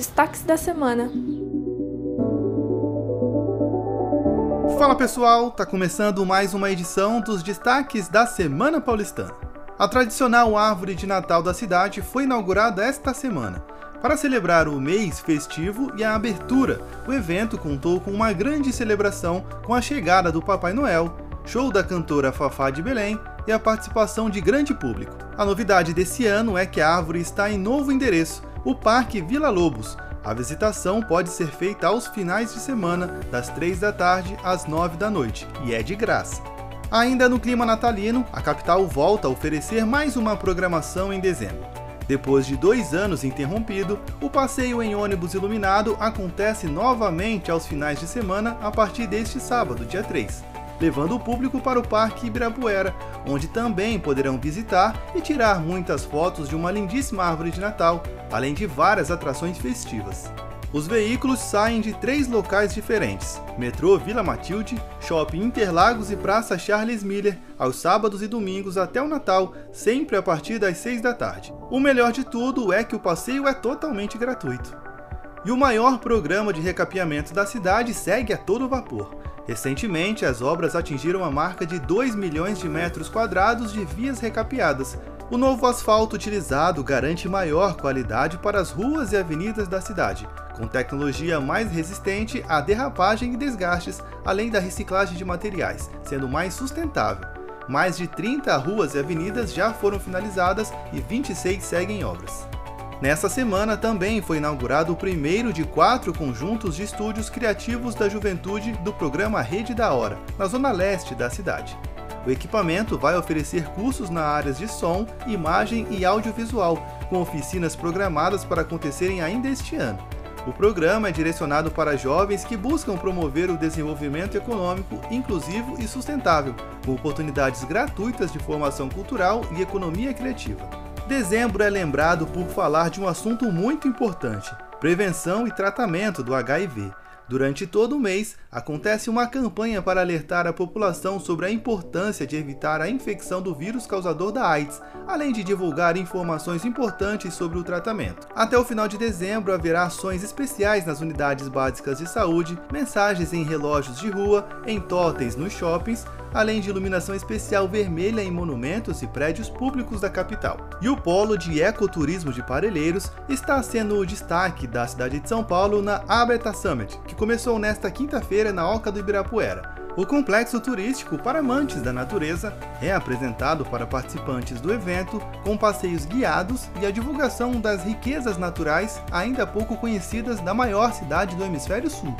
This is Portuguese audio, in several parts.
Destaques da semana. Fala pessoal, tá começando mais uma edição dos destaques da Semana Paulistana. A tradicional árvore de Natal da cidade foi inaugurada esta semana. Para celebrar o mês festivo e a abertura, o evento contou com uma grande celebração com a chegada do Papai Noel, show da cantora Fafá de Belém e a participação de grande público. A novidade desse ano é que a árvore está em novo endereço, o Parque Vila Lobos, a visitação pode ser feita aos finais de semana, das 3 da tarde às 9 da noite, e é de graça. Ainda no clima natalino, a capital volta a oferecer mais uma programação em dezembro. Depois de dois anos interrompido, o passeio em ônibus iluminado acontece novamente aos finais de semana a partir deste sábado, dia 3 levando o público para o Parque Ibirapuera, onde também poderão visitar e tirar muitas fotos de uma lindíssima árvore de Natal, além de várias atrações festivas. Os veículos saem de três locais diferentes: metrô Vila Matilde, Shopping Interlagos e Praça Charles Miller, aos sábados e domingos até o Natal, sempre a partir das 6 da tarde. O melhor de tudo é que o passeio é totalmente gratuito. E o maior programa de recapeamento da cidade segue a todo vapor. Recentemente, as obras atingiram a marca de 2 milhões de metros quadrados de vias recapeadas. O novo asfalto utilizado garante maior qualidade para as ruas e avenidas da cidade, com tecnologia mais resistente à derrapagem e desgastes, além da reciclagem de materiais, sendo mais sustentável. Mais de 30 ruas e avenidas já foram finalizadas e 26 seguem obras. Nessa semana também foi inaugurado o primeiro de quatro conjuntos de estúdios criativos da juventude do programa Rede da Hora, na zona leste da cidade. O equipamento vai oferecer cursos na áreas de som, imagem e audiovisual, com oficinas programadas para acontecerem ainda este ano. O programa é direcionado para jovens que buscam promover o desenvolvimento econômico inclusivo e sustentável, com oportunidades gratuitas de formação cultural e economia criativa. Dezembro é lembrado por falar de um assunto muito importante: prevenção e tratamento do HIV. Durante todo o mês, acontece uma campanha para alertar a população sobre a importância de evitar a infecção do vírus causador da AIDS, além de divulgar informações importantes sobre o tratamento. Até o final de dezembro haverá ações especiais nas unidades básicas de saúde, mensagens em relógios de rua, em totens nos shoppings, além de iluminação especial vermelha em monumentos e prédios públicos da capital. E o polo de ecoturismo de Parelheiros está sendo o destaque da cidade de São Paulo na Abeta Summit, que começou nesta quinta-feira na Oca do Ibirapuera. O complexo turístico para amantes da natureza é apresentado para participantes do evento com passeios guiados e a divulgação das riquezas naturais ainda pouco conhecidas da maior cidade do hemisfério sul.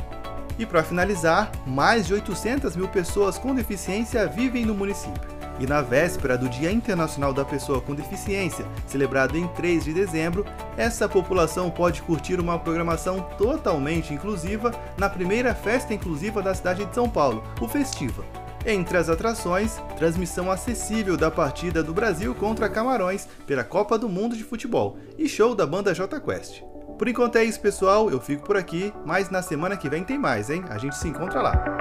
E para finalizar, mais de 800 mil pessoas com deficiência vivem no município. E na véspera do Dia Internacional da Pessoa com Deficiência, celebrado em 3 de dezembro, essa população pode curtir uma programação totalmente inclusiva na primeira festa inclusiva da cidade de São Paulo, o Festiva. Entre as atrações, transmissão acessível da partida do Brasil contra Camarões pela Copa do Mundo de Futebol e show da banda J Quest. Por enquanto é isso, pessoal. Eu fico por aqui, mas na semana que vem tem mais, hein? A gente se encontra lá.